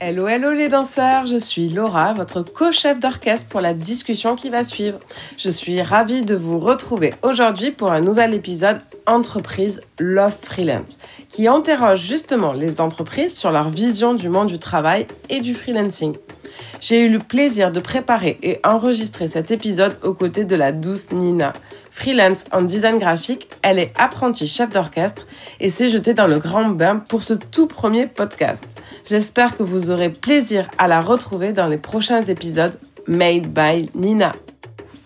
Hello, hello les danseurs, je suis Laura, votre co-chef d'orchestre pour la discussion qui va suivre. Je suis ravie de vous retrouver aujourd'hui pour un nouvel épisode Entreprise Love Freelance, qui interroge justement les entreprises sur leur vision du monde du travail et du freelancing. J'ai eu le plaisir de préparer et enregistrer cet épisode aux côtés de la douce Nina. Freelance en design graphique, elle est apprentie chef d'orchestre et s'est jetée dans le grand bain pour ce tout premier podcast. J'espère que vous aurez plaisir à la retrouver dans les prochains épisodes Made by Nina.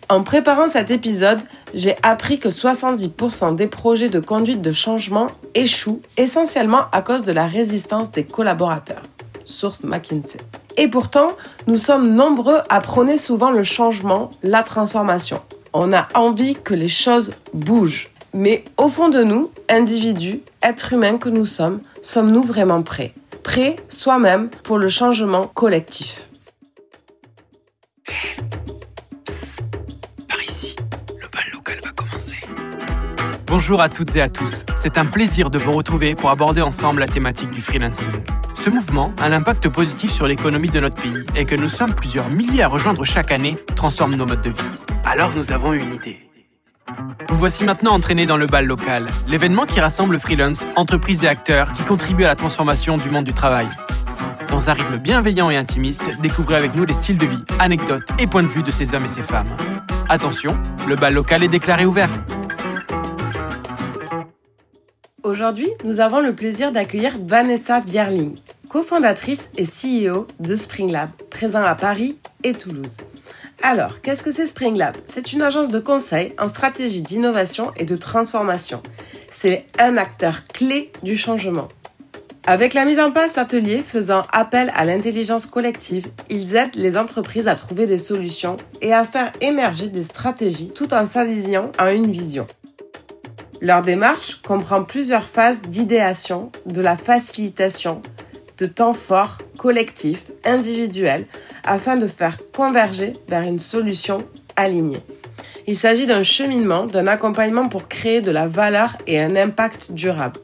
En préparant cet épisode, j'ai appris que 70% des projets de conduite de changement échouent essentiellement à cause de la résistance des collaborateurs. Source McKinsey. Et pourtant, nous sommes nombreux à prôner souvent le changement, la transformation. On a envie que les choses bougent. Mais au fond de nous, individus, êtres humains que nous sommes, sommes-nous vraiment prêts? Prêts soi-même pour le changement collectif? Bonjour à toutes et à tous. C'est un plaisir de vous retrouver pour aborder ensemble la thématique du freelancing. Ce mouvement a l'impact positif sur l'économie de notre pays et que nous sommes plusieurs milliers à rejoindre chaque année transforme nos modes de vie. Alors nous avons une idée. Vous voici maintenant entraînés dans le bal local, l'événement qui rassemble freelance, entreprises et acteurs qui contribuent à la transformation du monde du travail. Dans un rythme bienveillant et intimiste, découvrez avec nous les styles de vie, anecdotes et points de vue de ces hommes et ces femmes. Attention, le bal local est déclaré ouvert. Aujourd'hui, nous avons le plaisir d'accueillir Vanessa Bierling, cofondatrice et CEO de Springlab, présent à Paris et Toulouse. Alors, qu'est-ce que c'est Springlab C'est une agence de conseil en stratégie d'innovation et de transformation. C'est un acteur clé du changement. Avec la mise en place d'ateliers faisant appel à l'intelligence collective, ils aident les entreprises à trouver des solutions et à faire émerger des stratégies tout en s'alignant à une vision. Leur démarche comprend plusieurs phases d'idéation, de la facilitation, de temps forts, collectifs, individuels, afin de faire converger vers une solution alignée. Il s'agit d'un cheminement, d'un accompagnement pour créer de la valeur et un impact durable.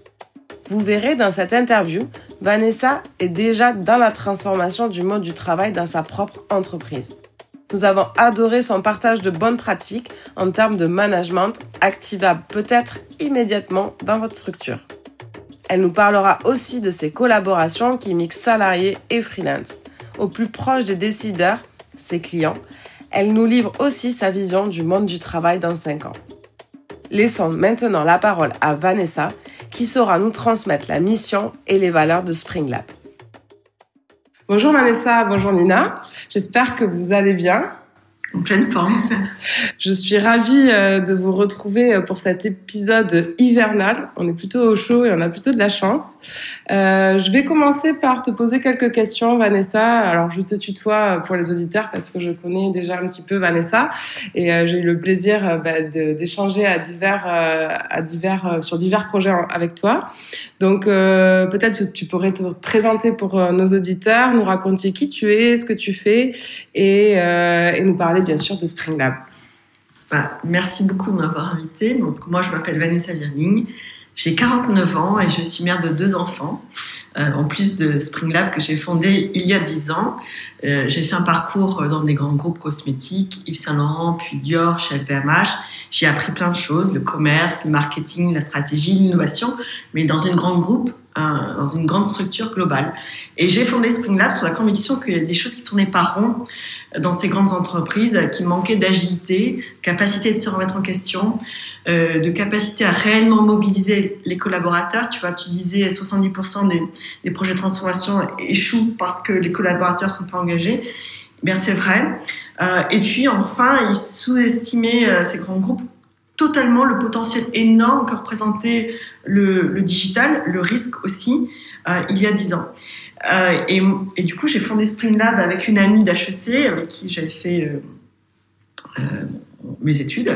Vous verrez dans cette interview, Vanessa est déjà dans la transformation du mode du travail dans sa propre entreprise. Nous avons adoré son partage de bonnes pratiques en termes de management activable peut-être immédiatement dans votre structure. Elle nous parlera aussi de ses collaborations qui mixent salariés et freelance. Au plus proche des décideurs, ses clients, elle nous livre aussi sa vision du monde du travail dans 5 ans. Laissons maintenant la parole à Vanessa qui saura nous transmettre la mission et les valeurs de Springlab. Bonjour Vanessa, bonjour Nina. J'espère que vous allez bien. En pleine forme. Je suis ravie euh, de vous retrouver euh, pour cet épisode hivernal. On est plutôt au chaud et on a plutôt de la chance. Euh, je vais commencer par te poser quelques questions, Vanessa. Alors, je te tutoie pour les auditeurs parce que je connais déjà un petit peu Vanessa et j'ai eu le plaisir bah, d'échanger à divers, à divers, sur divers projets avec toi. Donc, peut-être que tu pourrais te présenter pour nos auditeurs, nous raconter qui tu es, ce que tu fais et, et nous parler bien sûr de Spring Lab. Bah, merci beaucoup de m'avoir invité. Donc, moi, je m'appelle Vanessa Virling. J'ai 49 ans et je suis mère de deux enfants. Euh, en plus de Spring Lab que j'ai fondé il y a 10 ans, euh, j'ai fait un parcours dans des grands groupes cosmétiques, Yves Saint Laurent, puis Dior, chez LVMH. J'ai appris plein de choses, le commerce, le marketing, la stratégie, l'innovation, mais dans une grande groupe, dans une grande structure globale. Et j'ai fondé Spring Lab sur la conviction qu'il y a des choses qui tournaient pas rond dans ces grandes entreprises, qui manquaient d'agilité, capacité de se remettre en question, euh, de capacité à réellement mobiliser les collaborateurs. Tu vois, tu disais 70% des, des, projets de transformation échouent parce que les collaborateurs sont pas engagés. Eh bien, c'est vrai. Euh, et puis, enfin, ils sous-estimaient euh, ces grands groupes totalement le potentiel énorme que représentait le, le digital, le risque aussi, euh, il y a 10 ans. Euh, et, et, du coup, j'ai fondé Spring Lab avec une amie d'HEC avec qui j'avais fait mes études.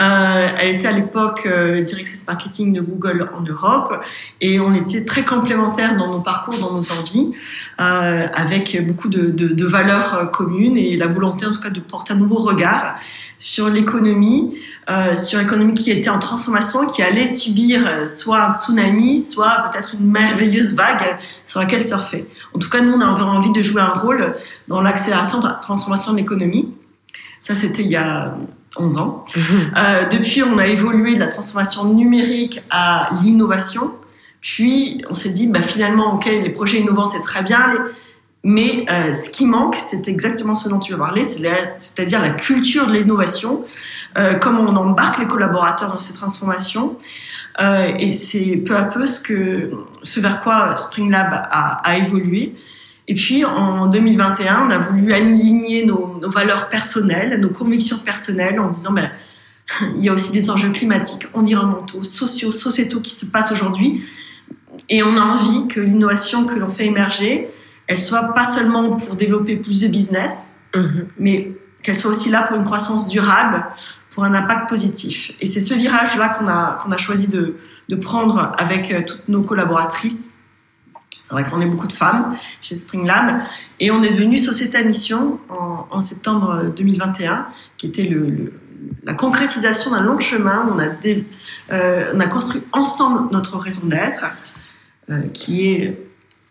Euh, elle était à l'époque euh, directrice marketing de Google en Europe et on était très complémentaires dans nos parcours, dans nos envies, euh, avec beaucoup de, valeurs communes et la volonté en tout cas de porter un nouveau regard sur l'économie, sur l'économie qui était en transformation, qui allait subir soit un tsunami, soit peut-être une merveilleuse vague sur laquelle surfer. En tout cas, nous, on avait envie de jouer un rôle dans l'accélération de la transformation de l'économie. Ça, c'était il y a 11 ans. Euh, depuis, on a évolué de la transformation numérique à l'innovation. Puis, on s'est dit, bah, finalement, OK, les projets innovants, c'est très bien, mais euh, ce qui manque, c'est exactement ce dont tu vas parler, c'est-à-dire la culture de l'innovation, euh, comment on embarque les collaborateurs dans ces transformations. Et c'est peu à peu ce, que, ce vers quoi Spring Lab a, a évolué. Et puis en 2021, on a voulu aligner nos, nos, valeurs personnelles, nos convictions personnelles en disant ben, il y a aussi des enjeux climatiques, environnementaux, sociaux, sociétaux qui se passent aujourd'hui. Et on a envie que l'innovation que l'on fait émerger, elle soit pas seulement pour développer plus de business, mm-hmm. mais qu'elle soit aussi là pour une croissance durable, pour un impact positif. Et c'est ce virage-là qu'on a, qu'on a choisi de, de prendre avec euh, toutes nos collaboratrices c'est vrai qu'on est beaucoup de femmes chez Spring Lab. Et on est devenu société à mission en, septembre 2021, qui était le, la concrétisation d'un long chemin. On a, euh, on a construit ensemble notre raison d'être, euh, qui est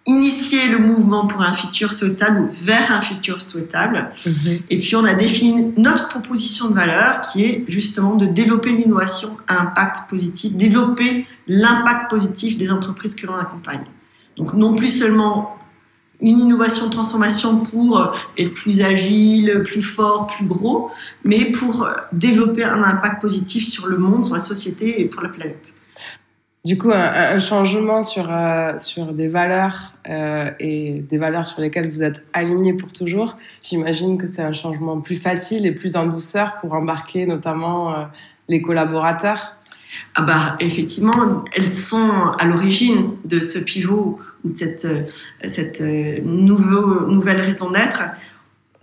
initier le mouvement pour un futur souhaitable ou vers un futur souhaitable. Mhm. Et puis on a défini notre proposition de valeur qui est justement de développer l'innovation à impact positif, développer l'impact positif des entreprises que l'on accompagne. Donc non plus seulement une innovation de transformation pour être plus agile, plus fort, plus gros, mais pour développer un impact positif sur le monde, sur la société et pour la planète. Du coup, un, changement sur, euh, sur des valeurs euh, et des valeurs sur lesquelles vous êtes aligné pour toujours, j'imagine que c'est un changement plus facile et plus en douceur pour embarquer notamment euh, les collaborateurs. Ah bah effectivement, elles sont à l'origine de ce pivot ou de cette, euh, cette euh, nouveau, nouvelle raison d'être,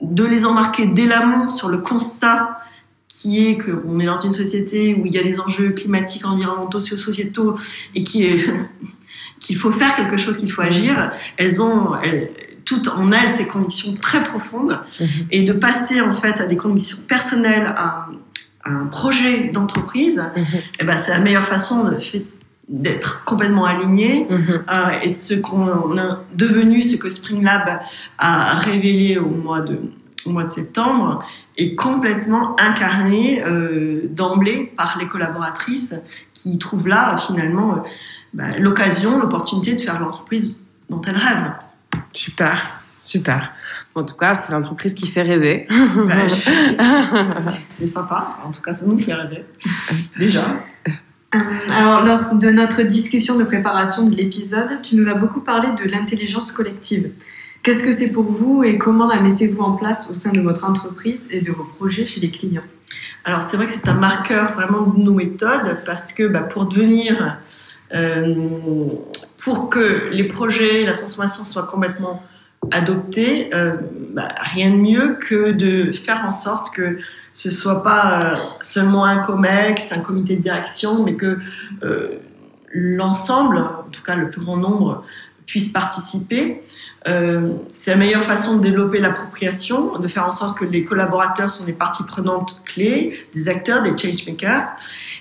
de les embarquer dès l'amont sur le constat qui est qu'on est dans une société où il y a des enjeux climatiques, environnementaux, sociétaux et qui qu'il faut faire quelque chose, qu'il faut agir. Elles ont toutes en elles ces convictions très profondes mm-hmm. et de passer en fait à des convictions personnelles, à, un projet d'entreprise, et eh ben, c'est la meilleure façon de, d'être complètement aligné mhm. euh, et ce qu'on a devenu, ce que Spring Lab a révélé au mois de, au mois de septembre est complètement incarné euh, d'emblée par les collaboratrices qui trouvent là finalement euh, bah, l'occasion, l'opportunité de faire l'entreprise dont elles rêvent. Super, super. En tout cas, c'est l'entreprise qui fait rêver. c'est sympa. En tout cas, ça nous fait rêver. Déjà. Euh, alors, lors de notre discussion de préparation de l'épisode, tu nous as beaucoup parlé de l'intelligence collective. Qu'est-ce que c'est pour vous et comment la mettez-vous en place au sein de votre entreprise et de vos projets chez les clients? Alors, c'est vrai que c'est un marqueur vraiment de nos méthodes parce que bah, pour devenir, euh, pour que les projets, la transformation soient complètement adoptés, euh, bah, rien de mieux que de faire en sorte que ce soit pas euh, seulement un COMEX, un comité de direction, mais que euh, l'ensemble, en tout cas le plus grand nombre, puisse participer. Euh, c'est la meilleure façon de développer l'appropriation, de faire en sorte que les collaborateurs sont des parties prenantes clés, des acteurs, des changemakers,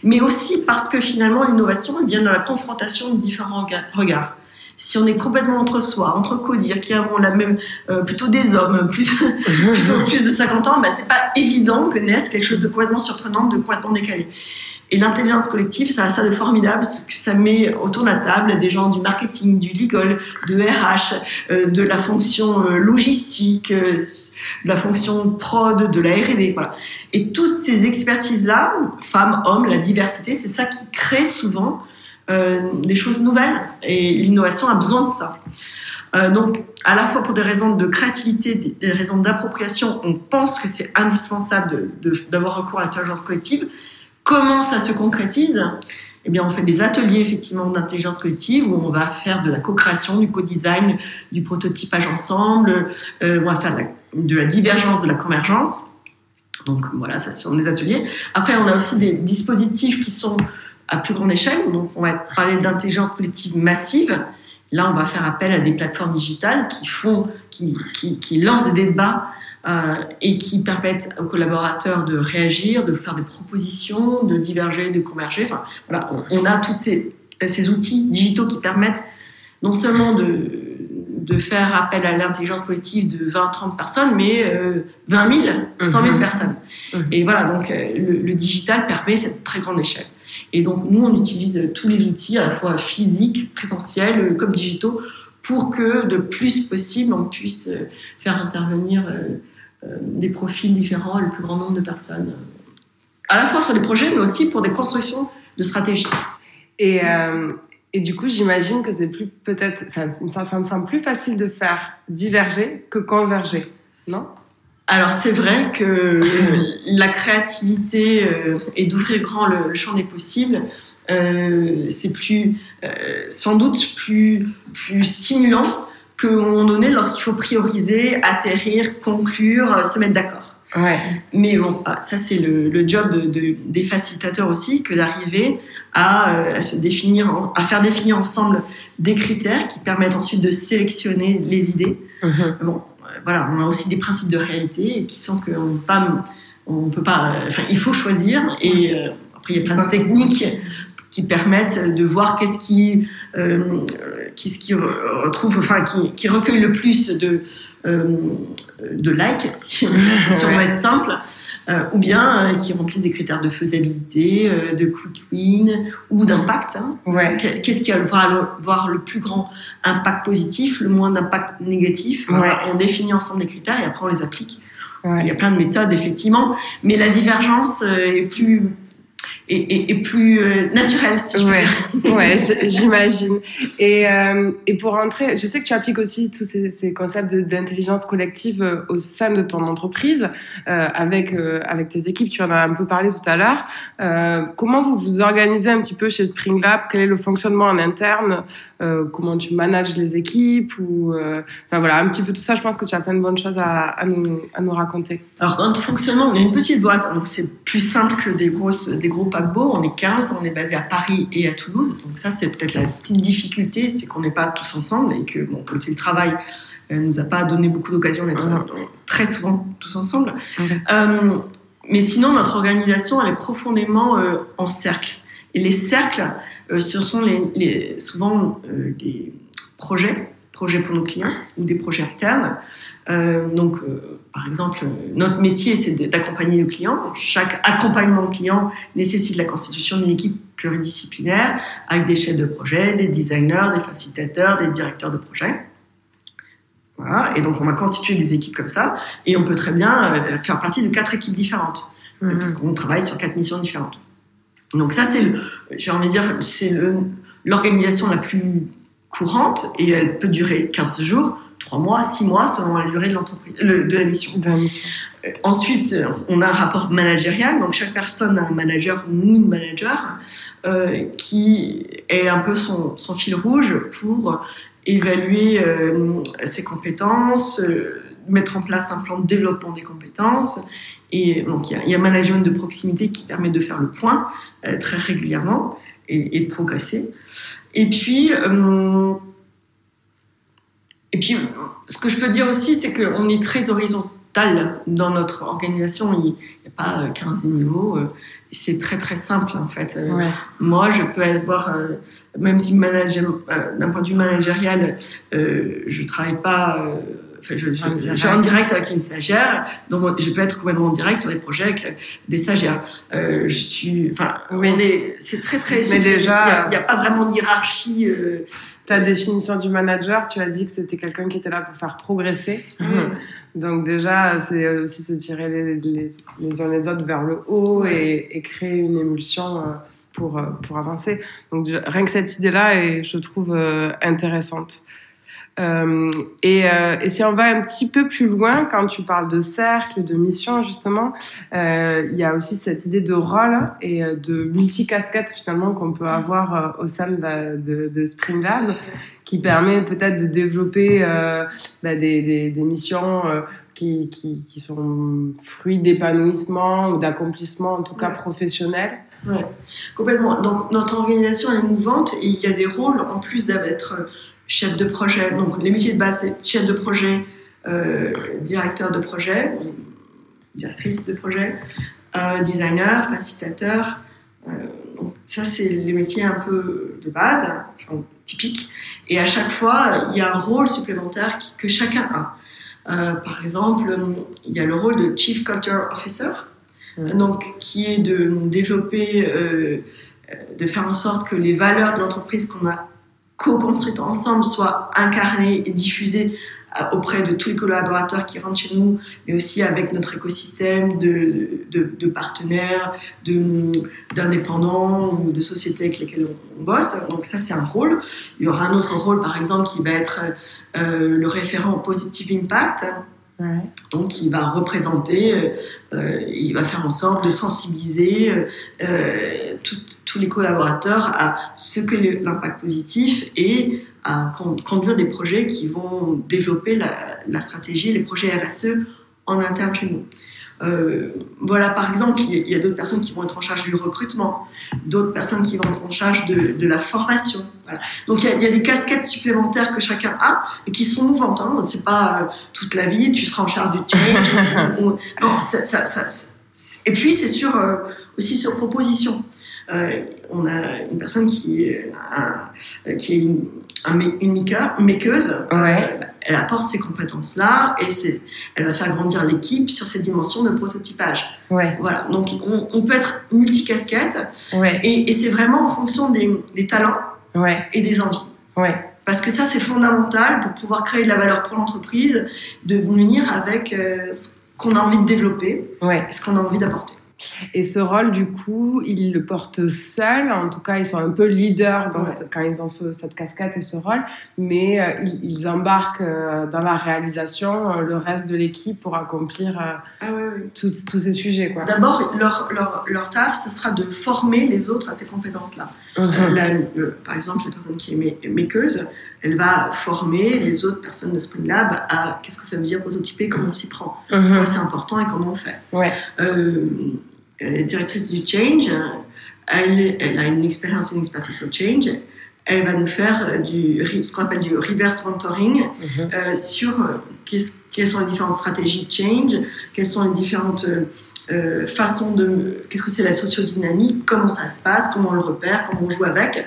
mais aussi parce que finalement l'innovation vient de la confrontation de différents regards si on est complètement entre soi, entre codir, qui avons la même, euh, plutôt des hommes, plus, plutôt plus de 50 ans, bah, c'est pas évident que naisse quelque chose de complètement surprenant, de complètement décalé. Et l'intelligence collective, ça a ça de formidable, que ça met autour de la table des gens du marketing, du legal, de RH, euh, de la fonction euh, logistique, de la fonction prod, de la R&D, voilà. Et toutes ces expertises-là, femmes, hommes, la diversité, c'est ça qui crée souvent des choses nouvelles et l'innovation a besoin de ça. Euh, donc, à la fois pour des raisons de créativité, des raisons d'appropriation, on pense que c'est indispensable d'avoir recours à l'intelligence collective. Comment ça se concrétise? Eh bien, on fait des ateliers effectivement d'intelligence collective où on va faire de la co-création, du co-design, du prototypage ensemble, euh, on va faire de la, de la, divergence, de la convergence. Donc voilà, ça sont des ateliers. Après, on a aussi des dispositifs qui sont à plus grande échelle. Donc on va parler d'intelligence collective massive. Là, on va faire appel à des plateformes digitales qui font, qui, qui, qui lancent des débats euh, et qui permettent aux collaborateurs de réagir, de faire des propositions, de diverger, de converger. Enfin, voilà, on, a tous ces, ces, outils digitaux qui permettent non seulement de, de faire appel à l'intelligence collective de 20-30 personnes, mais euh, 20 000, 100 000 personnes. Mhm. Et voilà, donc euh, le, le, digital permet cette très grande échelle. Et donc nous, on utilise tous les outils, à la fois physiques, présentiels, euh, comme digitaux, pour que de plus possible, on puisse euh, faire intervenir des profils différents, le plus grand nombre de personnes, à la fois sur des projets, mais aussi pour des constructions de stratégies. Et, et du coup, j'imagine que c'est plus peut-être, ça, ça, me semble plus facile de faire diverger que converger, non? Alors c'est vrai que la créativité euh, et d'ouvrir grand le, champ des possibles, euh, c'est plus, euh, sans doute plus, plus stimulant qu'à un moment donné lorsqu'il faut prioriser, atterrir, conclure, se mettre d'accord. Ouais. Mais bon, ah, ça c'est le, le, job de, des facilitateurs aussi, que d'arriver à, euh, à, se définir, à faire définir ensemble des critères qui permettent ensuite de sélectionner les idées. Mm-hmm. Bon, euh, voilà, on a aussi des principes de réalité qui sont qu'on on peut pas, enfin, il faut choisir et euh, après il y a plein de techniques qui permettent de voir qu'est-ce qui, qui retrouve, enfin, qui, qui recueille le plus de euh, de like, si, si on va être simple, euh, ou bien euh, qui remplissent des critères de faisabilité, de quick win ou d'impact. Hein. Ouais. Qu'est-ce qui va avoir le plus grand impact positif, le moins d'impact négatif ouais. On définit ensemble des critères et après on les applique. Ouais. Il y a plein de méthodes, effectivement, mais la divergence est plus et, et, et, plus euh, naturel, si je ouais. ouais, j'imagine. Et, euh, et pour rentrer, je sais que tu appliques aussi tous ces, ces concepts d'intelligence collective euh, au sein de ton entreprise, euh, avec, euh, avec tes équipes, tu en as un peu parlé tout à l'heure. Euh, comment vous vous organisez un petit peu chez Spring Lab Quel est le fonctionnement en interne? Comment tu manages les équipes ou, Enfin voilà, un petit peu tout ça, je pense que tu as plein de bonnes choses à, à, nous, à nous raconter. Alors, dans notre fonctionnement, on est une petite boîte, donc c'est plus simple que des, grosses, des gros paquebots. On est 15, on est basé à Paris et à Toulouse. Donc ça, c'est peut-être la petite difficulté, c'est qu'on n'est pas tous ensemble et que bon, le télétravail euh, nous a pas donné beaucoup d'occasion d'être très souvent tous ensemble. Euh, mais sinon, notre organisation, elle est profondément euh, en cercle. Et les cercles, euh, ce sont les, les souvent euh, des projets, projets pour nos clients ou des projets internes. Euh, donc, euh, par exemple, notre métier, c'est d'accompagner le client. Chaque accompagnement client nécessite la constitution d'une équipe pluridisciplinaire avec des chefs de projet, des designers, des facilitateurs, des directeurs de projet. Voilà. Et donc, on va constituer des équipes comme ça. Et on peut très bien euh, faire partie de quatre équipes différentes, mmh. puisqu'on travaille sur quatre missions différentes. Donc, ça, c'est, j'ai envie de dire, c'est l'organisation la plus courante et elle peut durer 15 jours 3 mois, 6 mois, selon la durée de, l'entreprise, de la mission. De la mission. Euh, ensuite, on a un rapport managérial, donc chaque personne a un manager ou une manager euh, qui est un peu son, son, fil rouge pour évaluer euh, ses compétences, euh, mettre en place un plan de développement des compétences. Et donc, il y, y, a un management de proximité qui permet de faire le point euh, très régulièrement et, et, de progresser. Et puis, euh, et puis, ce que je peux dire aussi, c'est qu'on est très horizontal dans notre organisation. Il n'y a pas 15 niveaux. C'est très, très simple, en fait. Ouais. Moi, je peux avoir, même si d'un point de vue managérial, euh, je ne travaille pas. Euh, je, je, je, suis en direct avec une stagiaire, donc je peux être complètement en direct sur des projets avec des stagiaires. Euh, je suis, enfin, oui. c'est très très. Mais déjà, il n'y a, a, pas vraiment d'hierarchie. Euh, ta définition du manager, tu as dit que c'était quelqu'un qui était là pour faire progresser. Mmh. Donc déjà, c'est aussi se tirer les, les, les, uns les autres vers le haut et, et créer une émulsion pour, pour avancer. Donc rien que cette idée-là, je trouve euh, intéressante. Euh, et, euh, et, si on va un petit peu plus loin, quand tu parles de cercle, de mission justement, euh, il y a aussi cette idée de rôle et de multicasquette finalement qu'on peut avoir au sein de, de, de Spring Lab. qui permet peut-être de développer bah, des, des, des, missions qui, qui, qui, sont fruits d'épanouissement ou d'accomplissement, en tout cas professionnel. Oui, complètement. Donc notre organisation est mouvante et il y a des rôles en plus d'être chef de projet. Donc les métiers de base, c'est chef de projet, euh, directeur de projet, directrice de projet, euh, designer, facilitateur. Euh, donc ça, c'est les métiers un peu de base, enfin, typiques. Et à chaque fois, il y a un rôle supplémentaire que chacun a. par exemple, il y a le rôle de Chief Culture Officer, donc, qui est de développer, de faire en sorte que les valeurs de l'entreprise qu'on a co-construites ensemble soient incarnées et diffusées auprès de tous les collaborateurs qui rentrent chez nous, mais aussi avec notre écosystème de, de, partenaires, d'indépendants ou de sociétés avec lesquelles on, bosse. Donc ça, c'est un rôle. Il y aura un autre rôle, par exemple, qui va être euh, le référent Positive Impact. Donc, il va représenter, euh, euh, il va faire en sorte de sensibiliser tous les collaborateurs à ce que l'impact positif et à conduire des projets qui vont développer la, stratégie, les projets RSE en interne chez nous. Euh, voilà, par exemple, il y a, d'autres personnes qui vont être en charge du recrutement, d'autres personnes qui vont être en charge de, la formation. Donc il y, a, des casquettes supplémentaires que chacun a et qui sont mouvantes. Hein. C'est pas euh, toute la vie, tu seras en charge du change. non, ça, et puis c'est sur, euh, aussi sur proposition. on a une personne qui, qui est une, une maker, makeuse. Ouais. Elle apporte ces compétences-là et elle va faire grandir l'équipe sur ces dimensions de prototypage. Ouais. Voilà. Donc, on, peut être multicasquette ouais. et, et c'est vraiment en fonction des, des talents ouais. et des envies. Ouais. Parce que ça, c'est fondamental pour pouvoir créer de la valeur pour l'entreprise, de venir avec euh, ce qu'on a envie de développer, ouais. ce qu'on a envie d'apporter. Et ce rôle, du coup, ils le portent seuls. En tout cas, ils sont un peu leaders quand ils ont cette casquette et ce rôle. Mais euh, ils, embarquent euh, dans la réalisation euh, le reste de l'équipe pour accomplir ah tous ces sujets. D'abord, leur, leur, leur, taf, ce sera de former les autres à ces compétences-là. Mhm. par exemple, la personne qui est makeuse, elle va former les autres personnes de Spring Lab à qu'est-ce que ça veut dire prototyper, comment on s'y prend, mhm. c'est important et comment on fait. Ouais. Euh, elle est directrice du change, elle, elle a une expérience une expertise au change. Elle va nous faire du, ce qu'on appelle du reverse mentoring mhm. euh, sur euh, quelles sont les différentes stratégies de change, quelles sont les différentes euh, façon de qu'est-ce que c'est la sociodynamique, comment ça se passe, comment on le repère, comment on joue avec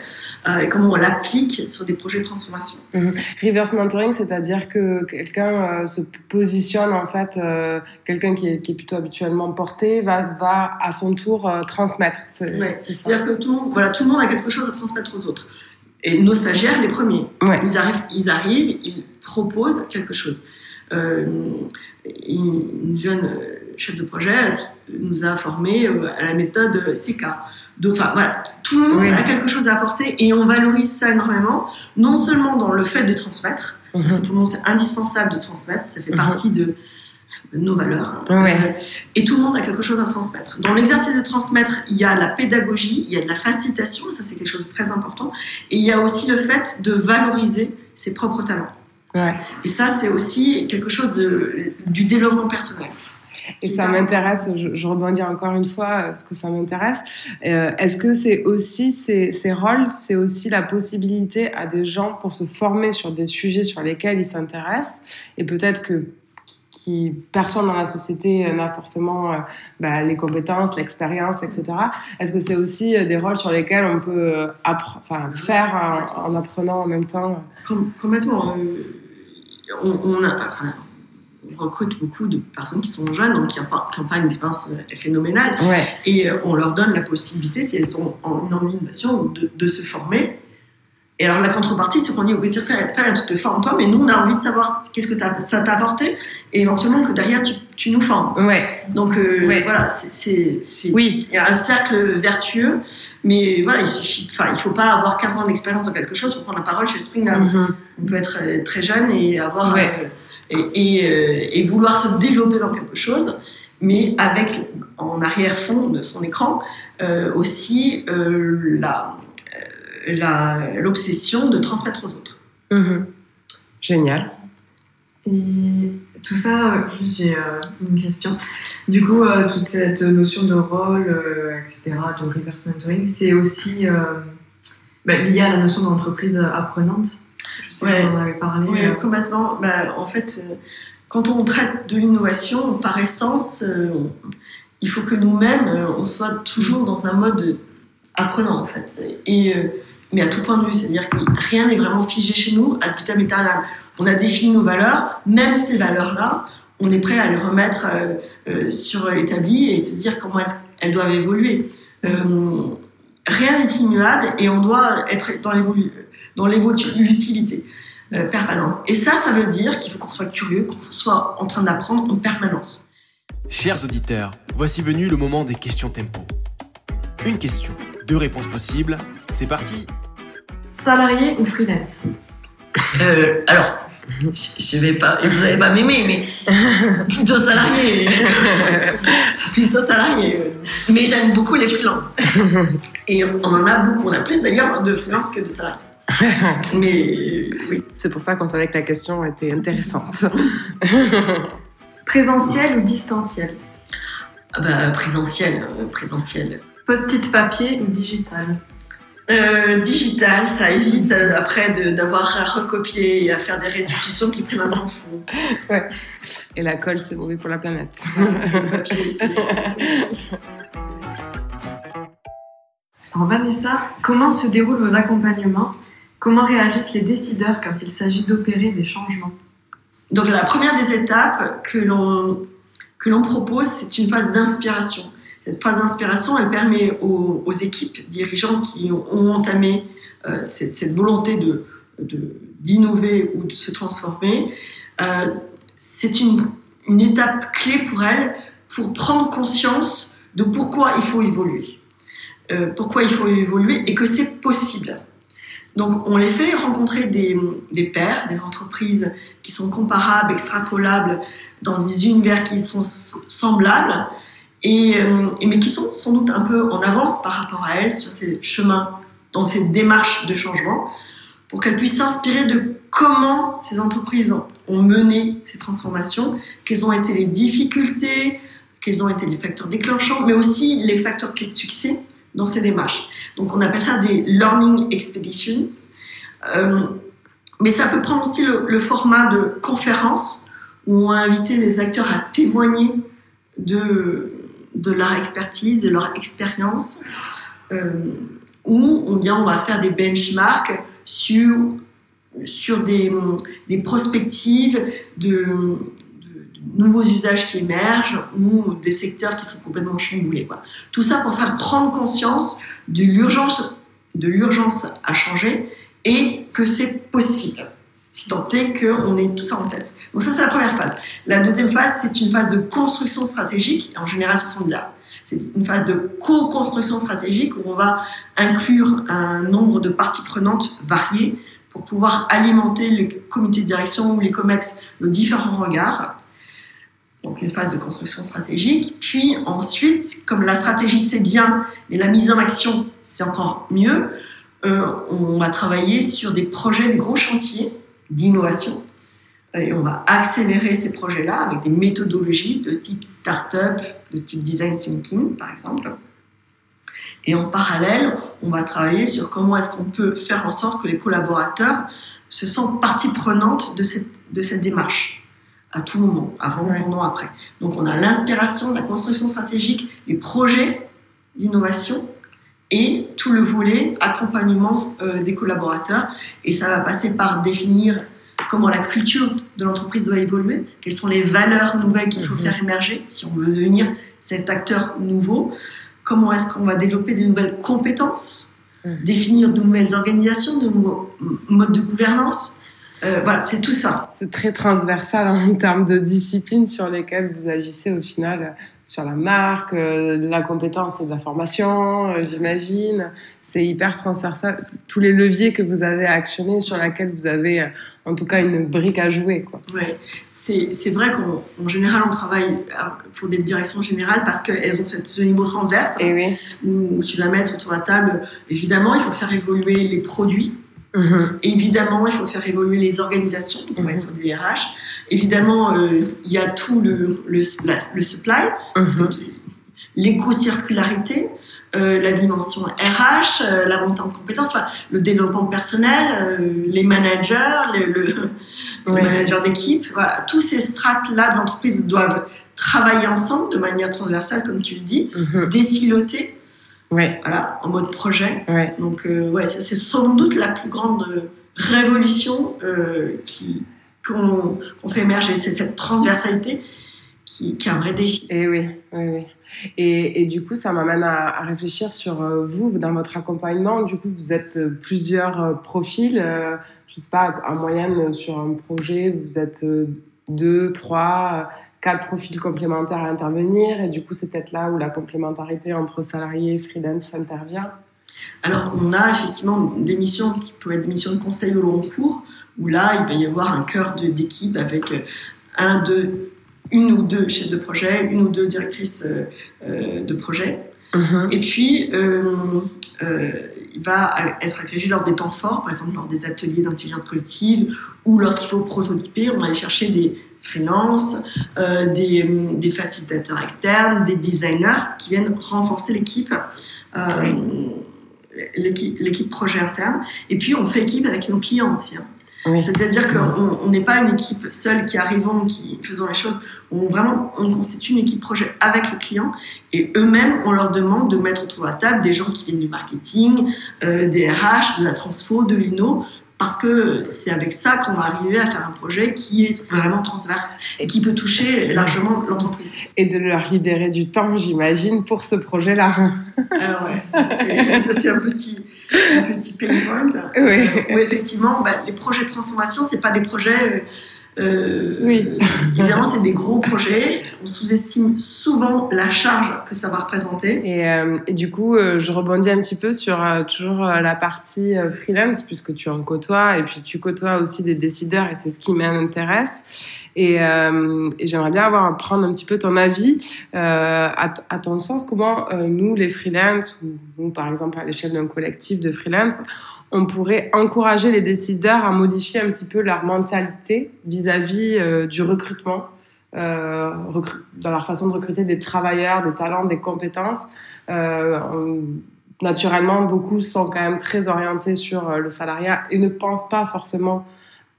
euh, et comment on l'applique sur des projets de transformation. Mhm. Reverse mentoring, c'est-à-dire que quelqu'un euh, se positionne en fait, quelqu'un qui est, qui est, plutôt habituellement porté va, va à son tour transmettre. C'est-à-dire que tout, voilà, tout le monde a quelque chose à transmettre aux autres. Et nos stagiaires, les premiers, ils, arrivent, ils arrivent, ils proposent quelque chose. une jeune chef de projet, nous a formés euh, à la méthode CK. Donc, enfin, voilà, tout le monde a quelque chose à apporter et on valorise ça énormément, non seulement dans le fait de transmettre, parce que mhm. pour nous c'est indispensable de transmettre, ça fait mhm. partie de, nos valeurs. Hein. Et tout le monde a quelque chose à transmettre. Dans l'exercice de transmettre, il y a la pédagogie, il y a de la facilitation, ça c'est quelque chose de très important, et il y a aussi le fait de valoriser ses propres talents. Et ça c'est aussi quelque chose de, du développement personnel. Et ça m'intéresse, je, rebondis encore une fois euh, parce que ça m'intéresse. Euh, est-ce que c'est aussi ces, ces rôles, c'est aussi la possibilité à des gens pour se former sur des sujets sur lesquels ils s'intéressent? Et peut-être que qui personne dans la société n'a forcément euh, bah, les compétences, l'expérience, etc. Est-ce que c'est aussi des rôles sur lesquels on peut faire en, apprenant en même temps? Complètement. on, a, enfin, on recrute beaucoup de personnes qui sont jeunes, donc qui n'ont pas, pas, une expérience euh, phénoménale. Et euh, on leur donne la possibilité, si elles sont en innovation, de, de se former. Et alors la contrepartie, c'est qu'on dit, ok, très, très tu te formes toi, mais nous, on a envie de savoir qu'est-ce que ça t'a apporté, et éventuellement que derrière, tu, tu nous formes. Ouais. Donc euh, voilà, c'est... Oui. Il y a un cercle vertueux, mais voilà, il suffit... Enfin, il faut pas avoir 15 ans d'expérience dans quelque chose pour prendre la parole chez Spring mm-hmm. On peut être très jeune et avoir euh, et, vouloir se développer dans quelque chose, mais avec en arrière-fond de son écran euh, aussi euh, la l'obsession de transmettre aux autres. Mhm. Génial. Et tout ça, euh, j'ai euh, une question. Du coup, euh, toute cette notion de rôle, euh, etc., de reverse mentoring, c'est aussi euh, bah, lié à la notion d'entreprise apprenante? Je sais Ouais. qu'on en avait parlé. Oui, euh, complètement. Bah, en fait, euh, quand on traite de l'innovation, par essence, euh, on- il faut que nous-mêmes, euh, on soit toujours dans un mode apprenant, en fait. Et, mais à tout point de vue, c'est-à-dire que rien n'est vraiment figé chez nous, ad vitam aeternam. On a défini nos valeurs, même ces valeurs-là, on est prêt à les remettre sur l'établi et se dire comment est-ce qu'elles doivent évoluer. Euh, rien n'est immuable et on doit être dans l'évolu- dans l'évolutivité euh, permanente. Et ça, ça veut dire qu'il faut qu'on soit curieux, qu'on soit en train d'apprendre en permanence. Chers auditeurs, voici venu le moment des questions tempo. Une question, deux réponses possibles, c'est parti Salarié ou freelance? Euh, alors, je je vais pas, vous allez pas m'aimer, mais plutôt salarié. plutôt salarié. Mais j'aime beaucoup les freelances. Et on en a beaucoup. On a plus d'ailleurs de freelance que de salariés. Mais oui. C'est pour ça qu'on savait que la question était intéressante. Présentiel ou distanciel? Ah bah, présentiel, présentiel. Post-it papier ou digital? Euh, digital, ça évite euh, après d'avoir à recopier et à faire des restitutions qui prennent un temps fou. Et la colle, c'est mauvais pour la planète. Alors Vanessa, comment se déroulent vos accompagnements? Comment réagissent les décideurs quand il s'agit d'opérer des changements? Donc la première des étapes que l'on propose, c'est une phase d'inspiration. Cette phase d'inspiration, elle permet aux, équipes dirigeantes qui ont, entamé euh, cette, volonté de- d'innover ou de se transformer, euh, c'est une, une étape clé pour elles pour prendre conscience de pourquoi il faut évoluer. Euh, pourquoi il faut évoluer et que c'est possible. Donc on les fait rencontrer des, pairs, des entreprises qui sont comparables, extrapolables dans des univers qui sont semblables, euh, mais qui sont sans doute un peu en avance par rapport à elles sur ces chemins, dans ces démarches de changement, pour qu'elles puissent s'inspirer de comment ces entreprises ont mené ces transformations, quelles ont été les difficultés, quels ont été les facteurs déclenchants, mais aussi les facteurs clés de succès dans ces démarches. Donc on appelle ça des learning expeditions. Euh, mais ça peut prendre aussi le, format de conférence où on a invité les acteurs à témoigner de, de leur expertise, de leur expérience, euh, ou bien on va faire des benchmarks sur, sur des, des prospectives de nouveaux usages qui émergent ou des secteurs qui sont complètement chamboulés. Tout ça pour faire prendre conscience de l'urgence, à changer et que c'est possible, si tant est qu'on ait tout ça en tête. Donc ça, c'est la première phase. La deuxième phase, c'est une phase de construction stratégique. En général, ce sont de là. C'est une phase de co-construction stratégique où on va inclure un nombre de parties prenantes variées pour pouvoir alimenter le comité de direction ou les COMEX de différents regards. Donc une phase de construction stratégique. Puis ensuite, comme la stratégie c'est bien, mais la mise en action c'est encore mieux, euh, on va travailler sur des projets, des gros chantiers d'innovation. Et on va accélérer ces projets-là avec des méthodologies de type startup, de type design thinking, par exemple. Et en parallèle, on va travailler sur comment est-ce qu'on peut faire en sorte que les collaborateurs se sentent partie prenante de cette, de cette démarche à tout moment, avant, Ouais. pendant, après. Donc on a l'inspiration, la construction stratégique, les projets d'innovation et tout le volet accompagnement euh, des collaborateurs. Et ça va passer par définir comment la culture de l'entreprise doit évoluer, quelles sont les valeurs nouvelles qu'il faut Mhm. faire émerger si on veut devenir cet acteur nouveau, comment est-ce qu'on va développer de nouvelles compétences, Mhm. définir de nouvelles organisations, de nouveaux modes de gouvernance. Euh, voilà, c'est tout ça. C'est très transversal en termes de disciplines sur lesquelles vous agissez au final, sur la marque, euh, la compétence et de la formation, euh, j'imagine. C'est hyper transversal. Tous les leviers que vous avez actionnés, sur lesquels vous avez euh, en tout cas une brique à jouer. Quoi. Ouais. C'est vrai qu'en en général, on travaille euh, pour des directions générales parce qu'elles ont cette, ce niveau transverse Et oui. où tu vas mettre sur la table, évidemment, il faut faire évoluer les produits Mhm. évidemment, il faut faire évoluer les organisations, on va être sur des RH. Évidemment, euh, il y a tout le, le, le supply, mhm. l'éco-circularité, euh, la dimension RH, euh, la montée en compétences, le développement personnel, les managers, le, manager d'équipe. Voilà. Tous ces strates-là de l'entreprise doivent travailler ensemble de manière transversale, comme tu le dis, désiloter Ouais. Voilà, en mode projet. Ouais. Donc, euh, ouais, c'est sans doute la plus grande révolution euh, qui, qu'on, fait émerger. C'est cette transversalité qui, qui, est un vrai défi. Et eh oui, oui, oui. Et, et, du coup, ça m'amène à, à réfléchir sur euh, vous, dans votre accompagnement. Du coup, vous êtes plusieurs profils. je sais pas, en moyenne, sur un projet, vous êtes deux, trois quatre profils complémentaires à intervenir et du coup c'est peut-être là où la complémentarité entre salariés et freelance intervient Alors on a effectivement des missions qui peuvent être des missions de conseil au long cours où là il va y avoir un cœur d'équipe avec euh, un, deux, une ou deux chefs de projet, une ou deux directrices euh, euh, de projet. Mm-hmm. Et puis, il va être agrégé lors des temps forts, par exemple lors des ateliers d'intelligence collective ou lorsqu'il faut prototyper, on va aller chercher des freelance, euh, des, des, facilitateurs externes, des designers qui viennent renforcer l'équipe, euh, l'équipe projet interne. Et puis on fait équipe avec nos clients aussi. Hein. C'est-à-dire qu'on n'est pas une équipe seule qui arrivons, qui faisons les choses. On vraiment, on constitue une équipe projet avec le client et eux-mêmes, on leur demande de mettre autour de la table des gens qui viennent du marketing, euh, des RH, de la transfo, de l'INO, parce que c'est avec ça qu'on va arriver à faire un projet qui est vraiment transverse et qui peut toucher largement l'entreprise. Et de leur libérer du temps, j'imagine, pour ce projet-là. Alors ouais, ça c'est un petit, un petit pain point. Oui. où effectivement, bah, les projets de transformation, c'est pas des projets euh, euh, oui. évidemment, c'est des gros projets. On sous-estime souvent la charge que ça va représenter. Et, euh, et du coup, euh, je rebondis un petit peu sur toujours la partie freelance, puisque tu en côtoies, et puis tu côtoies aussi des décideurs, et c'est ce qui m'intéresse. Et, et j'aimerais bien avoir prendre un petit peu ton avis. À, à, ton sens, comment nous, les freelance, ou nous, par exemple, à l'échelle d'un collectif de freelance, on pourrait encourager les décideurs à modifier un petit peu leur mentalité vis-à-vis euh, du recrutement, euh, dans leur façon de recruter des travailleurs, des talents, des compétences. Euh, naturellement, beaucoup sont quand même très orientés sur le salariat et ne pensent pas forcément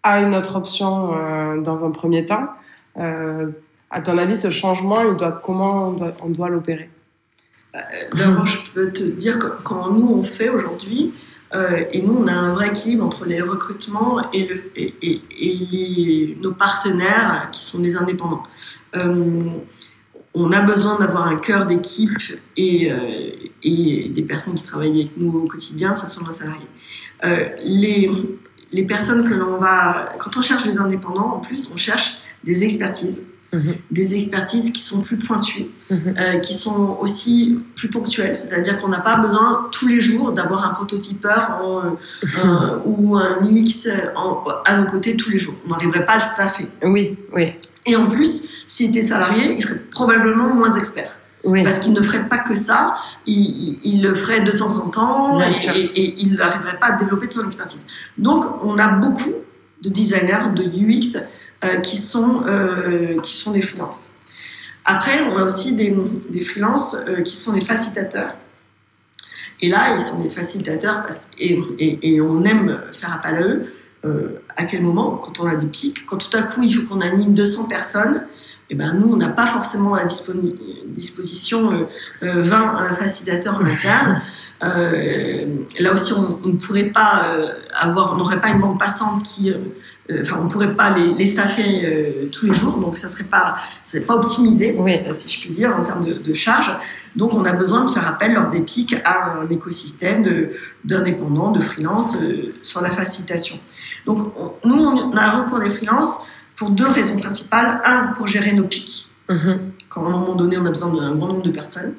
à une autre option dans un premier temps. à ton avis, ce changement, il doit, comment on doit l'opérer? D'abord, je peux te dire que quand nous on fait aujourd'hui, euh, et nous, on a un vrai équilibre entre les recrutements et, nos partenaires qui sont des indépendants. Euh, on a besoin d'avoir un cœur d'équipe et, euh, et, des personnes qui travaillent avec nous au quotidien, ce sont nos salariés. les personnes que l'on va... Quand on cherche des indépendants, en plus, on cherche des expertises. Mhm. des expertises qui sont plus pointues, mhm. euh, qui sont aussi plus ponctuelles. C'est-à-dire qu'on n'a pas besoin tous les jours d'avoir un prototypeur euh, ou un UX à nos côtés tous les jours. On n'arriverait pas à le staffer. Oui, oui. Et en plus, s'il était salarié, il serait probablement moins expert. Parce qu'il ne ferait pas que ça, il, le ferait de temps en temps et, et, il n'arriverait pas à développer de son expertise. Donc, on a beaucoup de designers, de UX euh, qui, sont, euh, qui sont des freelances. Après, on a aussi des, des freelances euh, qui sont des facilitateurs. Et là, ils sont des facilitateurs et, et, on aime faire appel à eux. à quel moment? Quand on a des pics, quand tout à coup il faut qu'on anime 200 personnes, et eh ben nous, on n'a pas forcément à disposition 20 facilitateurs en interne. là aussi, on pas avoir, on n'aurait pas une bande passante qui euh, enfin, on ne pourrait pas les, les staffer euh, tous les jours, donc ça ne serait pas, pas optimisé, euh, si je puis dire, en termes de, de, charge. Donc, on a besoin de faire appel lors des pics à un écosystème d'indépendants, de, de freelance sur la facilitation. Donc, nous, on a recours des freelances pour deux raisons principales. Un, pour gérer nos pics, mm-hmm. quand à un moment donné, on a besoin d'un grand nombre de personnes.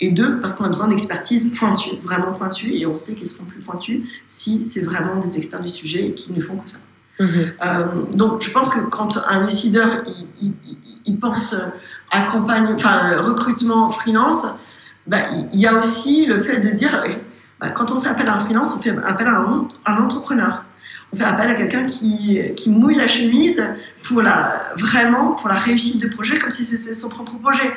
Et deux, parce qu'on a besoin d'expertise pointue, vraiment pointue, et on sait qu'ils seront plus pointus si c'est vraiment des experts du sujet et qui ne font que ça. Euh, donc, je pense que quand un décideur il, pense accompagne, enfin, recrutement freelance, bah, il y a aussi le fait de dire Bah, quand on fait appel à un freelance, on fait appel à un, entrepreneur. On fait appel à quelqu'un qui, qui mouille la chemise pour la, vraiment pour la réussite du projet, comme si c'était son propre projet.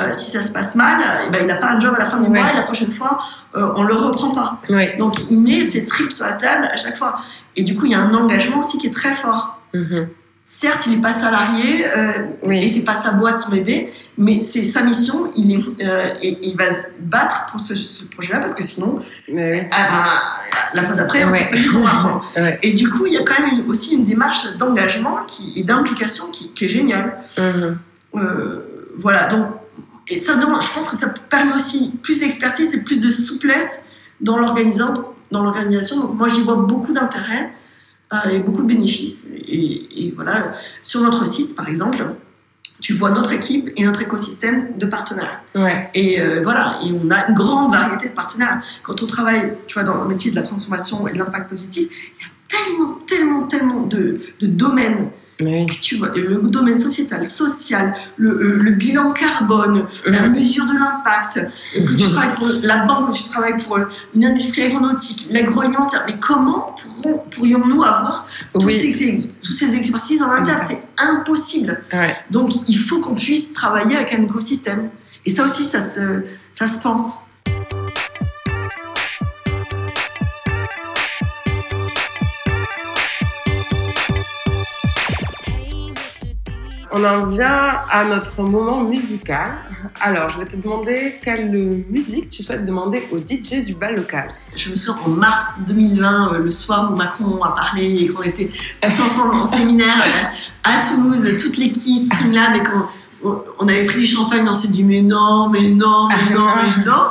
Euh, si ça se passe mal, eh ben, il n'a pas un job à la fin du Ouais. mois et la prochaine fois, euh, on le reprend pas. Ouais. Donc il met ses tripes sur la table à chaque fois. Et du coup, il y a un engagement aussi qui est très fort. Mhm. Certes, il n'est pas salarié euh, Oui. et c'est pas sa boîte, son bébé, mais c'est sa mission. Il, est, euh, et, il va se battre pour ce, ce projet-là parce que sinon, Mais ah ben, la fois d'après, on Ouais. sait pas hein. Ouais. Et du coup, il y a quand même une- aussi une démarche d'engagement qui, et d'implication qui, qui est géniale. Mhm. Euh, voilà, donc, et ça je pense que ça permet aussi plus d'expertise et plus de souplesse dans l'organisation. Dans l'organisation. Donc, moi, j'y vois beaucoup d'intérêt euh, et beaucoup de bénéfices. Et, et voilà, sur notre site, par exemple, tu vois notre équipe et notre écosystème de partenaires. Ouais. Et euh, voilà, et on a une grande variété de partenaires. Quand on travaille, tu vois, dans le métier de la transformation et de l'impact positif, il y a tellement, tellement, tellement de, de domaines Oui. tu vois, le domaine sociétal, social, le, euh, le bilan carbone, la mesure de l'impact, euh, que tu travailles pour la banque, que tu travailles pour euh, une industrie aéronautique, l'agroalimentaire. Mais comment pourrons- pourrions-nous avoir toutes, Oui. ces, toutes ces expertises en interne? C'est impossible. Ouais. Donc il faut qu'on puisse travailler avec un écosystème. Et ça aussi, ça se, ça se pense. On en vient à notre moment musical. Alors, je vais te demander quelle musique tu souhaites demander au DJ du bal local. Je me souviens en mars 2020, euh, le soir où Macron a parlé et qu'on était tous ensemble en séminaire euh, à Toulouse, toute l'équipe, Streamlab, et qu'on on- on avait pris du champagne, on s'est dit mais non, mais non, mais non, mais non.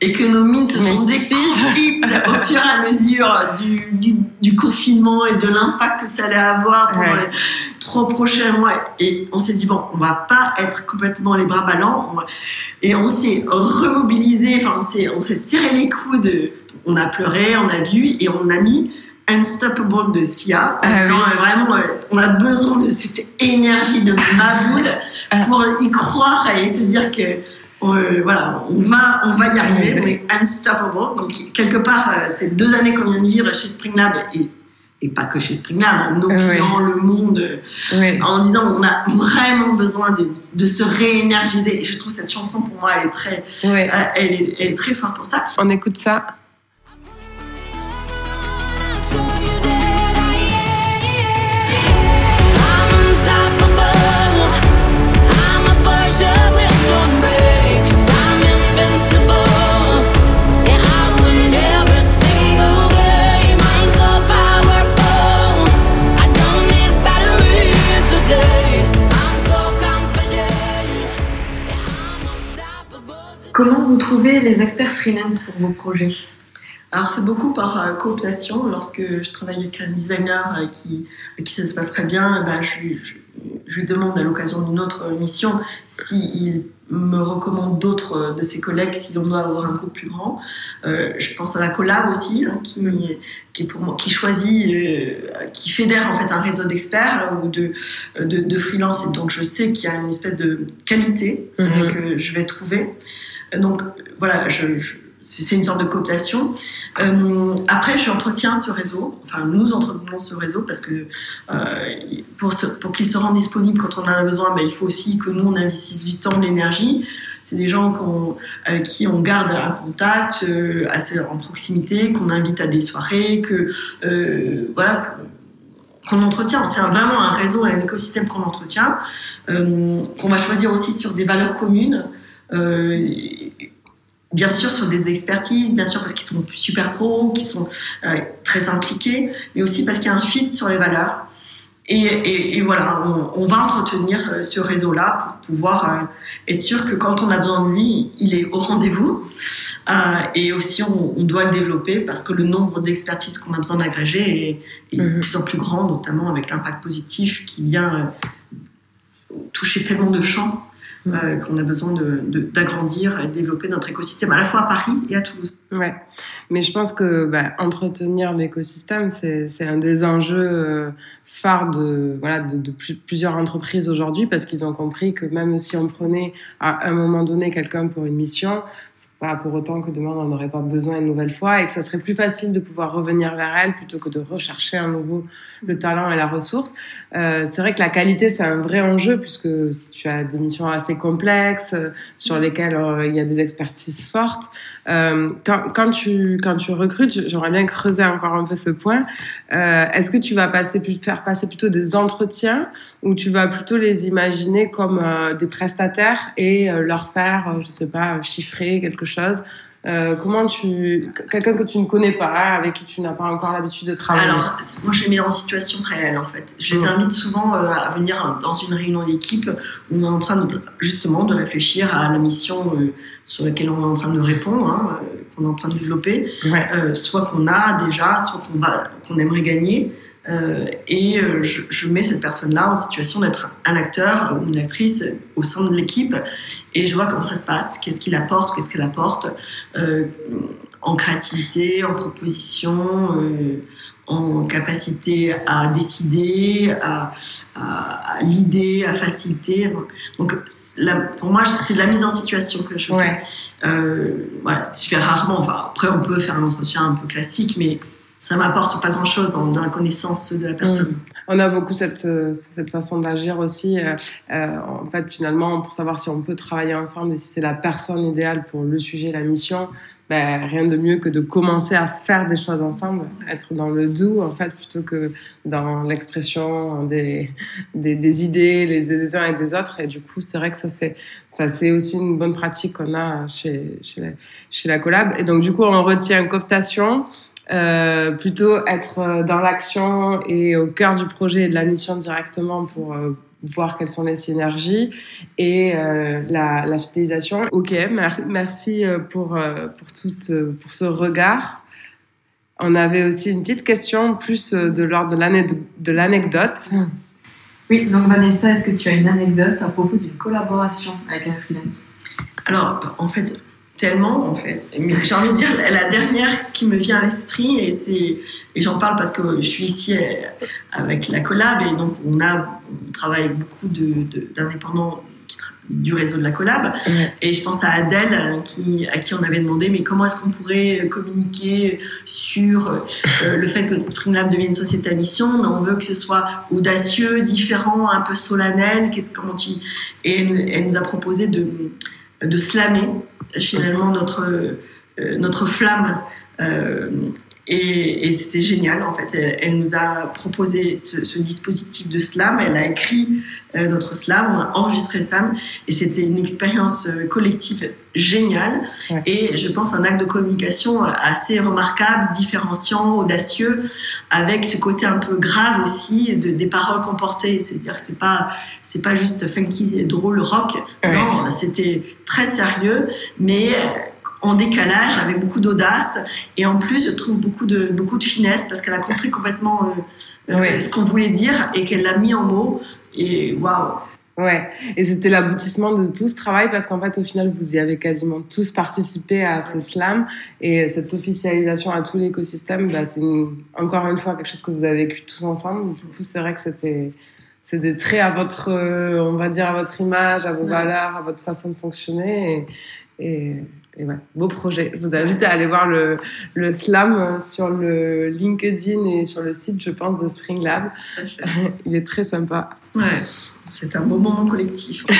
Et que nos mines se Mais sont déconstruites au fur et à mesure du, du, du confinement et de l'impact que ça allait avoir pendant Ouais. les trois prochains mois. Et on s'est dit, bon, on va pas être complètement les bras ballants. Et on s'est remobilisé, enfin, on s'est, on s'est serré les coudes. On a pleuré, on a bu et on a mis Unstoppable de Sia. Ah oui. euh, vraiment, euh, on a besoin de cette énergie de Maboul Ah. pour y croire et se dire que euh, voilà, on va, on va y arriver, on est unstoppable. Donc, quelque part, ces deux années qu'on vient de vivre chez Springlab, et, et pas que chez Springlab, hein, nos oui. clients, le monde, euh, Oui. en disant on a vraiment besoin de, de se réénergiser. Et je trouve cette chanson, pour moi, elle est très, Ouais. euh, elle est, elle est très forte pour ça. On écoute ça. Trouvez les experts freelance pour vos projets Alors c'est beaucoup par euh, cooptation. Lorsque je travaille avec un designer euh, qui, qui ça se passe très bien, ben, je, lui- je- je lui demande à l'occasion d'une autre mission s'il me recommande d'autres euh, de ses collègues si l'on doit avoir un groupe plus grand. Euh, je pense à la collab aussi, hein, qui, qui, est pour moi, qui choisit, euh, qui fédère en fait un réseau d'experts euh, ou de, de, de freelance. Et donc je sais qu'il y a une espèce de qualité euh, Mhm. que je vais trouver. Donc voilà, c'est une sorte de cooptation. Euh, après, j'entretiens ce réseau, enfin nous entretenons ce réseau parce que euh, pour, pour qu'il se rende disponible quand on en a besoin, ben, il faut aussi que nous on investisse du temps, de l'énergie. C'est des gens avec qui on garde un contact euh, assez en proximité, qu'on invite à des soirées, que euh, voilà qu'on entretient. C'est vraiment un réseau, un écosystème qu'on entretient, euh, qu'on va choisir aussi sur des valeurs communes. Euh, bien sûr sur des expertises, bien sûr parce qu'ils sont super pros, qu'ils sont euh, très impliqués, mais aussi parce qu'il y a un fit sur les valeurs. Et, et- et voilà, on, on va entretenir euh, ce réseau-là pour pouvoir euh, être sûr que quand on a besoin de lui, il est au rendez-vous. Euh, et aussi, on, on doit le développer parce que le nombre d'expertises qu'on a besoin d'agréger est, est de Mhm. plus en plus grand, notamment avec l'impact positif qui vient toucher tellement de champs euh, qu'on a besoin d'agrandir et de développer notre écosystème à la fois à Paris et à Toulouse. Ouais, mais je pense que bah, entretenir l'écosystème, c'est c'est un des enjeux euh, phare de voilà de, plusieurs entreprises aujourd'hui parce qu'ils ont compris que même si on prenait à un moment donné quelqu'un pour une mission, c'est pas pour autant que demain on n'en aurait pas besoin une nouvelle fois et que ça serait plus facile de pouvoir revenir vers elle plutôt que de rechercher à nouveau le talent et la ressource. Euh, c'est vrai que la qualité c'est un vrai enjeu puisque tu as des missions assez complexes euh, sur lesquelles euh, il y a des expertises fortes. Euh, quand, quand, tu quand tu recrutes, j'aimerais bien creuser encore un peu ce point. Euh, Est-ce que tu vas passer faire passer plutôt des entretiens ou tu vas plutôt les imaginer comme euh, des prestataires et euh, leur faire, euh, je sais pas, chiffrer quelque chose? Euh, comment tu quelqu'un que tu ne connais pas avec qui tu n'as pas encore l'habitude de travailler? Alors moi je les mets en situation réelle en fait. Je les invite souvent euh, à venir dans une réunion d'équipe où on est en train de, justement de réfléchir à la mission euh, sur laquelle on est en train de répondre, hein, qu'on est en train de développer, ouais. soit qu'on a déjà, soit qu'on va qu'on aimerait gagner. et je, je, mets cette personne-là en situation d'être un acteur ou une actrice au sein de l'équipe et je vois comment ça se passe, qu'est-ce qu'il apporte, qu'est-ce qu'elle apporte euh, en créativité, en proposition, euh, en capacité à décider, à, à, à l'idée, à faciliter. Donc la, pour moi, c'est de la mise en situation que je fais. Euh, voilà, je fais rarement. Enfin, après, on peut faire un entretien un peu classique, mais ça m'apporte pas grand chose dans, la connaissance de la personne. Mm. On a beaucoup cette, euh, cette façon d'agir aussi. Euh, en fait, finalement, pour savoir si on peut travailler ensemble et si c'est la personne idéale pour le sujet, la mission, ben, rien de mieux que de commencer à faire des choses ensemble, être dans le doux, en fait, plutôt que dans l'expression des, idées les, des uns et des autres. Et du coup, c'est vrai que ça, c'est enfin, aussi une bonne pratique qu'on a chez, chez la collab. Et donc, du coup, on retient cooptation, euh, plutôt être euh, dans l'action et au cœur du projet et de la mission directement pour euh, voir quelles sont les synergies et euh, la, la, fidélisation. Ok, merci pour, pour, toute, pour ce regard. On avait aussi une petite question plus de l'ordre de l'anecdote. Oui, donc Vanessa, est-ce que tu as une anecdote à propos d'une collaboration avec un freelance? Alors, en fait, tellement en fait. Mais j'ai envie de dire la dernière qui me vient à l'esprit et c'est et j'en parle parce que je suis ici euh, avec la collab et donc on a on travaille avec beaucoup d'indépendants du réseau de la collab et je pense à Adèle euh, qui, à qui on avait demandé mais comment est-ce qu'on pourrait communiquer sur euh, le fait que Springlab devienne une société à mission mais on veut que ce soit audacieux, différent, un peu solennel qu'est-ce comment tu et elle nous a proposé de de slammer finalement notre, euh, notre flamme. Euh, et, et c'était génial en fait. Elle, nous a proposé ce, ce, dispositif de slam. Elle a écrit euh, notre slam, on a enregistré slam et c'était une expérience collective géniale. Et je pense un acte de communication assez remarquable, différenciant, audacieux, avec ce côté un peu grave aussi de, des paroles qu'on portait. C'est-à-dire que c'est pas c'est pas juste funky et drôle rock. Non, c'était très sérieux, mais en décalage, avec beaucoup d'audace. Et en plus, je trouve beaucoup de, beaucoup de finesse parce qu'elle a compris complètement euh, euh, ce qu'on voulait dire et qu'elle l'a mis en mots. Et waouh! Ouais, et c'était l'aboutissement de tout ce travail parce qu'en fait, au final, vous y avez quasiment tous participé à ce slam et cette officialisation à tout l'écosystème, bah, c'est encore une fois quelque chose que vous avez vécu tous ensemble. Du coup, c'est vrai que c'était c'était très à votre, euh, on va dire, à votre image, à vos valeurs, à votre façon de fonctionner. Et, et et ouais, beau projet. Je vous invite à aller voir le, le slam euh, sur le LinkedIn et sur le site, je pense, de Spring Lab. Il est très sympa. Ouais, c'est un beau moment collectif.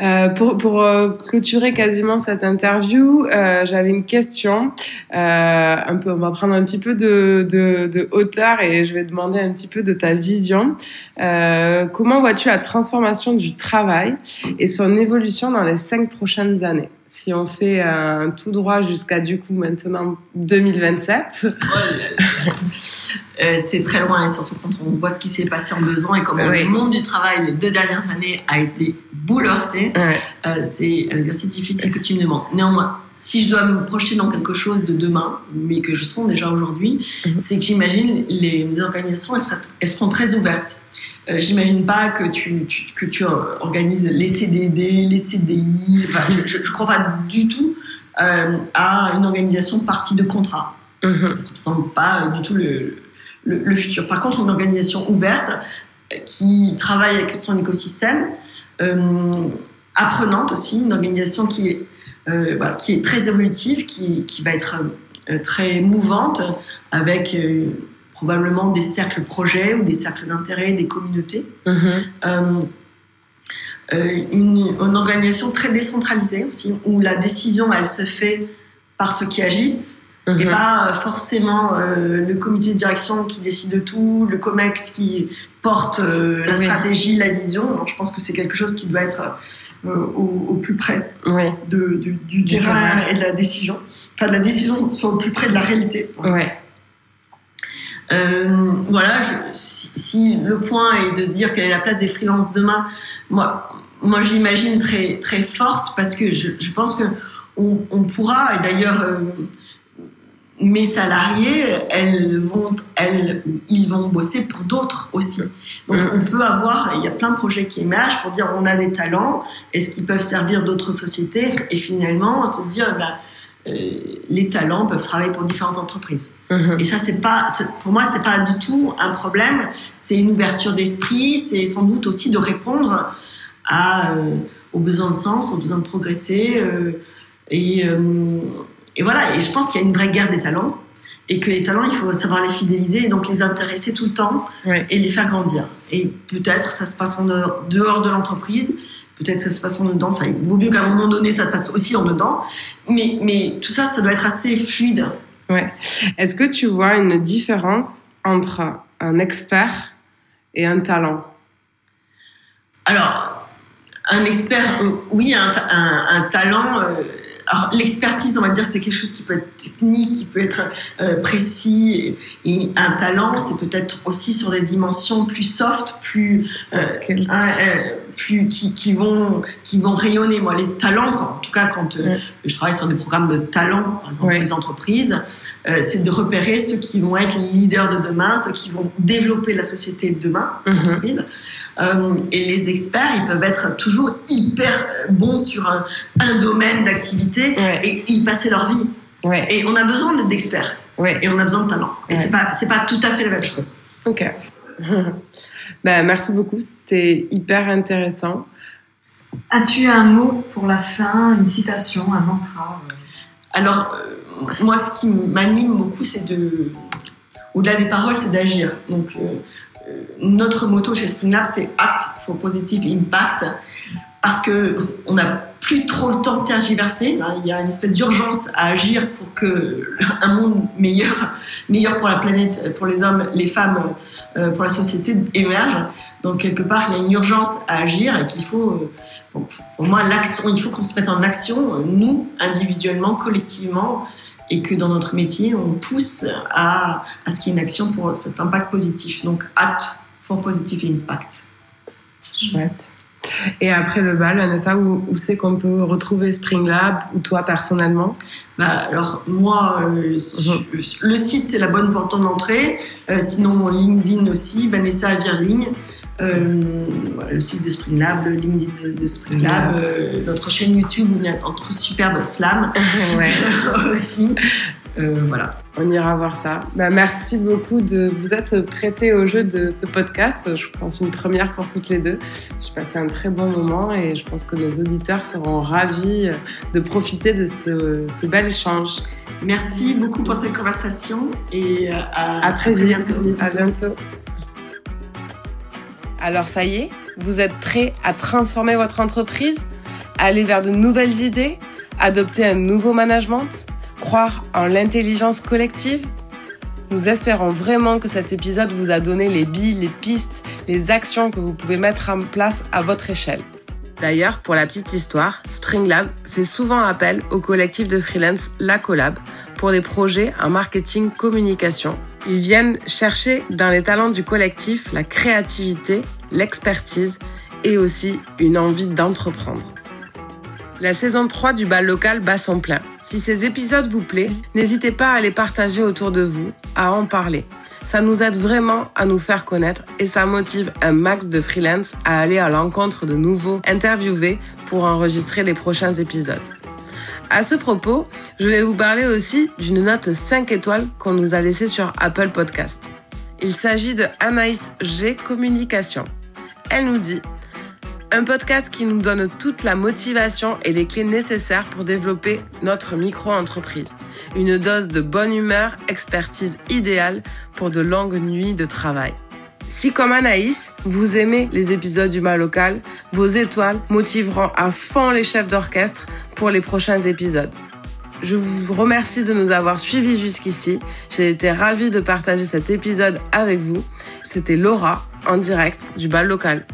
Euh, pour, pour euh, clôturer quasiment cette interview, euh, j'avais une question. Euh, un peu, on va prendre un petit peu de, de, de, hauteur et je vais demander un petit peu de ta vision. comment vois-tu la transformation du travail et son évolution dans les cinq prochaines années? Si on fait un tout droit jusqu'à du coup maintenant 2027. euh, c'est très loin et surtout quand on voit ce qui s'est passé en deux ans et comment le monde du travail les deux dernières années a été bouleversé. Euh, c'est un exercice difficile que tu me demandes. Néanmoins, si je dois me projeter dans quelque chose de demain, mais que je sens déjà aujourd'hui, mhm. c'est que j'imagine les, les organisations, elles, elles seront très ouvertes. Euh, j'imagine pas que tu, que tu organises les CDD, les CDI. Enfin, je ne crois pas du tout euh, à une organisation partie de contrat. Mm -hmm. Je ne sens pas du tout le, le, futur. Par contre, une organisation ouverte qui travaille avec son écosystème, apprenante aussi, une organisation qui est, qui est très évolutive, qui, qui va être très mouvante, avec probablement des cercles projets ou des cercles d'intérêt des communautés. Mm-hmm. Euh, une, organisation très décentralisée aussi, où la décision, elle se fait par ceux qui agissent, et mhm. pas euh, forcément euh, le comité de direction qui décide de tout, le COMEX qui porte la stratégie, la vision. je pense que c'est quelque chose qui doit être au, plus près de, du, terrain, et de la décision. Enfin, de la décision soit au plus près de la réalité. Ouais. voilà, si, si, le point est de dire quelle est la place des freelances demain, moi, moi j'imagine très, très forte parce que je, je pense que on, on pourra, et d'ailleurs, euh, mes salariés, elles vont, elles, ils vont bosser pour d'autres aussi. Donc mm. on peut avoir, il y a plein de projets qui émergent pour dire on a des talents, est-ce qu'ils peuvent servir d'autres sociétés? Et finalement, se dire, ben, euh, les talents peuvent travailler pour différentes entreprises. Mm-hmm. Et ça, c'est pas, pour moi, c'est pas du tout un problème. C'est une ouverture d'esprit. C'est sans doute aussi de répondre à, euh, aux besoins de sens, aux besoins de progresser. Euh, et, et, voilà, et je pense qu'il y a une vraie guerre des talents et que les talents, il faut savoir les fidéliser et donc les intéresser tout le temps et les faire grandir. Et peut-être ça se passe en dehors de l'entreprise, peut-être ça se passe en dedans. Enfin, il vaut mieux qu'à un moment donné, ça se passe aussi en dedans. Mais, mais tout ça, ça doit être assez fluide. Ouais. Est-ce que tu vois une différence entre un expert et un talent? Alors, un expert, euh, oui, un, un, talent. Euh, alors l'expertise, on va dire, c'est quelque chose qui peut être technique, qui peut être euh, précis, et, un talent, c'est peut-être aussi sur des dimensions plus soft, plus, plus qui, qui, vont qui vont rayonner. Moi, les talents, en tout cas, quand je travaille sur des programmes de talent, par exemple les entreprises, c'est de repérer ceux qui vont être les leaders de demain, ceux qui vont développer la société de demain, mm euh, et les experts, ils peuvent être toujours hyper bons sur un, un domaine d'activité et y passer leur vie. Et on a besoin d'experts. Et on a besoin de talent. Et c'est pas, c'est pas tout à fait la même chose. Ok. ben, merci beaucoup. C'était hyper intéressant. As-tu un mot pour la fin, une citation, un mantra Alors, euh, moi, ce qui m'anime beaucoup, c'est de. Au-delà des paroles, c'est d'agir. Donc, euh, notre motto chez Spring Lab, c'est Act for Positive Impact, parce que on n'a plus trop le temps de tergiverser. Il y a une espèce d'urgence à agir pour que un monde meilleur, meilleur pour la planète, pour les hommes, les femmes, euh, pour la société émerge. Donc quelque part, il y a une urgence à agir et qu'il faut, euh, moi, l'action. Il faut qu'on se mette en action, nous, individuellement, collectivement, et que dans notre métier, on pousse à, à ce qu'il y ait une action pour cet impact positif. Donc, Act for Positive Impact. Chouette. Et après le bal, Vanessa, où, où c'est qu'on peut retrouver Spring Lab ou toi personnellement? Bah, Alors, moi, euh, mhm. le site, c'est la bonne porte d'entrée. Euh, sinon, LinkedIn aussi, Vanessa Virling. Euh, le site de Spring Lab, le LinkedIn de Spring Lab, euh, notre chaîne YouTube où il y a notre superbe slam ouais. aussi. Euh, voilà. On ira voir ça. Bah, merci beaucoup de vous être prêté au jeu de ce podcast. Je pense une première pour toutes les deux. J'ai passé un très bon moment et je pense que nos auditeurs seront ravis de profiter de ce, ce bel échange. Merci beaucoup pour cette conversation et à, à très, vite. À bientôt. Alors ça y est, vous êtes prêt à transformer votre entreprise, aller vers de nouvelles idées, adopter un nouveau management, croire en l'intelligence collective? Nous espérons vraiment que cet épisode vous a donné les billes, les pistes, les actions que vous pouvez mettre en place à votre échelle. D'ailleurs, pour la petite histoire, Spring Lab fait souvent appel au collectif de freelance La Collab pour des projets en marketing communication ils viennent chercher dans les talents du collectif la créativité, l'expertise et aussi une envie d'entreprendre. La saison 3 du bal local bat son plein. Si ces épisodes vous plaisent, n'hésitez pas à les partager autour de vous, à en parler. Ça nous aide vraiment à nous faire connaître et ça motive un max de freelance à aller à l'encontre de nouveaux interviewés pour enregistrer les prochains épisodes. À ce propos, je vais vous parler aussi d'une note 5 étoiles qu'on nous a laissée sur Apple Podcast. Il s'agit de Anaïs G Communication. Elle nous dit un podcast qui nous donne toute la motivation et les clés nécessaires pour développer notre micro-entreprise. Une dose de bonne humeur, expertise idéale pour de longues nuits de travail. Si comme Anaïs, vous aimez les épisodes du mal local, vos étoiles motiveront à fond les chefs d'orchestre pour les prochains épisodes. Je vous remercie de nous avoir suivis jusqu'ici. J'ai été ravie de partager cet épisode avec vous. C'était Laura en direct du bal local.